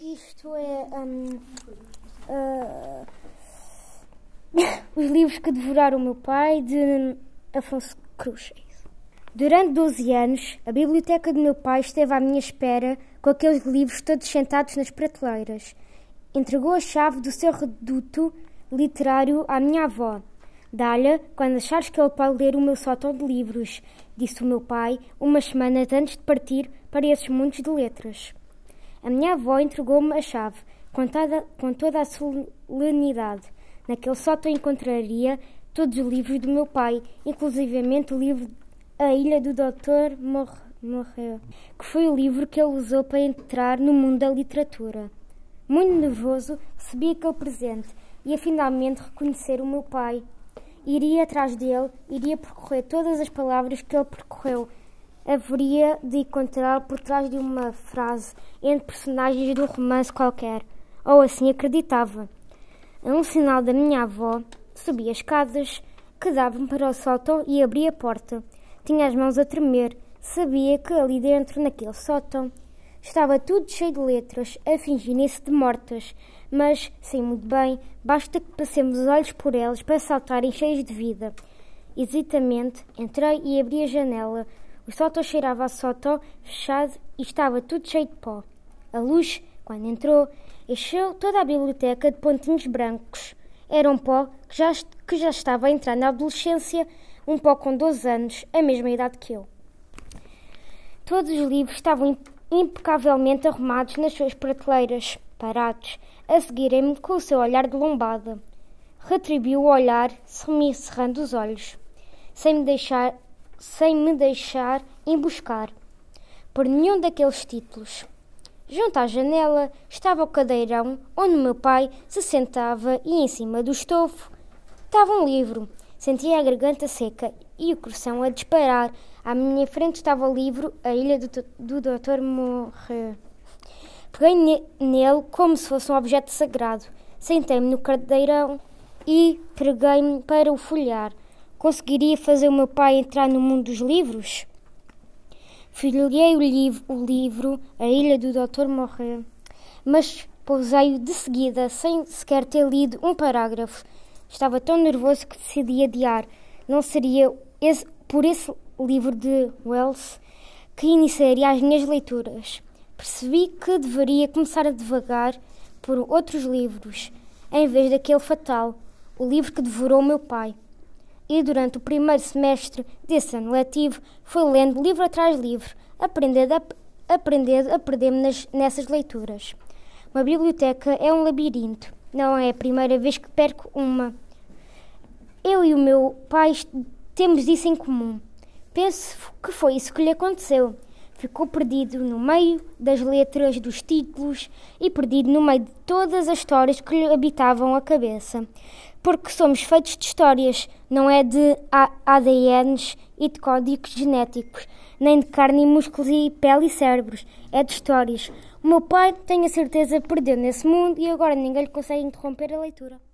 isto é. Um, uh, os livros que devoraram o meu pai, de Afonso Cruz. Durante 12 anos, a biblioteca do meu pai esteve à minha espera com aqueles livros todos sentados nas prateleiras. Entregou a chave do seu reduto literário à minha avó. Dá-lhe quando achares que ele pode ler o meu sótão de livros, disse o meu pai, umas semanas antes de partir para esses mundos de letras. A minha avó entregou-me a chave, com toda, com toda a solenidade. Naquele sótão encontraria todos os livros do meu pai, inclusivamente o livro A Ilha do Doutor Morreu, que foi o livro que ele usou para entrar no mundo da literatura. Muito nervoso, recebi aquele presente e ia finalmente reconhecer o meu pai. Iria atrás dele, iria percorrer todas as palavras que ele percorreu haveria de encontrá-lo por trás de uma frase entre personagens de um romance qualquer, ou assim acreditava. A um sinal da minha avó, subi as escadas que davam para o sótão e abri a porta. Tinha as mãos a tremer. Sabia que ali dentro, naquele sótão, estava tudo cheio de letras, a fingirem-se de mortas, mas, sei muito bem, basta que passemos os olhos por elas para saltarem cheios de vida. Hesitamente, entrei e abri a janela, o sótão cheirava a sótão fechado e estava tudo cheio de pó. A luz, quando entrou, encheu toda a biblioteca de pontinhos brancos. Era um pó que já, que já estava a entrar na adolescência, um pó com 12 anos, a mesma idade que eu. Todos os livros estavam impecavelmente arrumados nas suas prateleiras, parados, a seguirem-me com o seu olhar de lombada. Retribuiu o olhar, cerrando os olhos, sem me deixar sem me deixar emboscar por nenhum daqueles títulos. Junto à janela estava o cadeirão onde meu pai se sentava e em cima do estofo estava um livro. Sentia a garganta seca e o coração a disparar. À minha frente estava o livro A Ilha do, do Dr. Morre. Peguei ne nele como se fosse um objeto sagrado. Sentei-me no cadeirão e preguei-me para o folhear. Conseguiria fazer o meu pai entrar no mundo dos livros? Folhei o, liv o livro A Ilha do Doutor Morrer, mas pousei-o de seguida, sem sequer ter lido um parágrafo. Estava tão nervoso que decidi adiar. Não seria esse, por esse livro de Wells que iniciaria as minhas leituras. Percebi que deveria começar a devagar por outros livros, em vez daquele fatal, o livro que devorou meu pai e durante o primeiro semestre desse ano letivo foi lendo livro atrás livro, aprendendo a, aprendendo a perder-me nessas leituras. Uma biblioteca é um labirinto, não é a primeira vez que perco uma. Eu e o meu pai temos isso em comum. Penso que foi isso que lhe aconteceu. Ficou perdido no meio das letras dos títulos e perdido no meio de todas as histórias que lhe habitavam a cabeça porque somos feitos de histórias, não é de ADNs e de códigos genéticos, nem de carne e músculos e pele e cérebros, é de histórias. O meu pai, tenho a certeza, perdeu nesse mundo e agora ninguém lhe consegue interromper a leitura.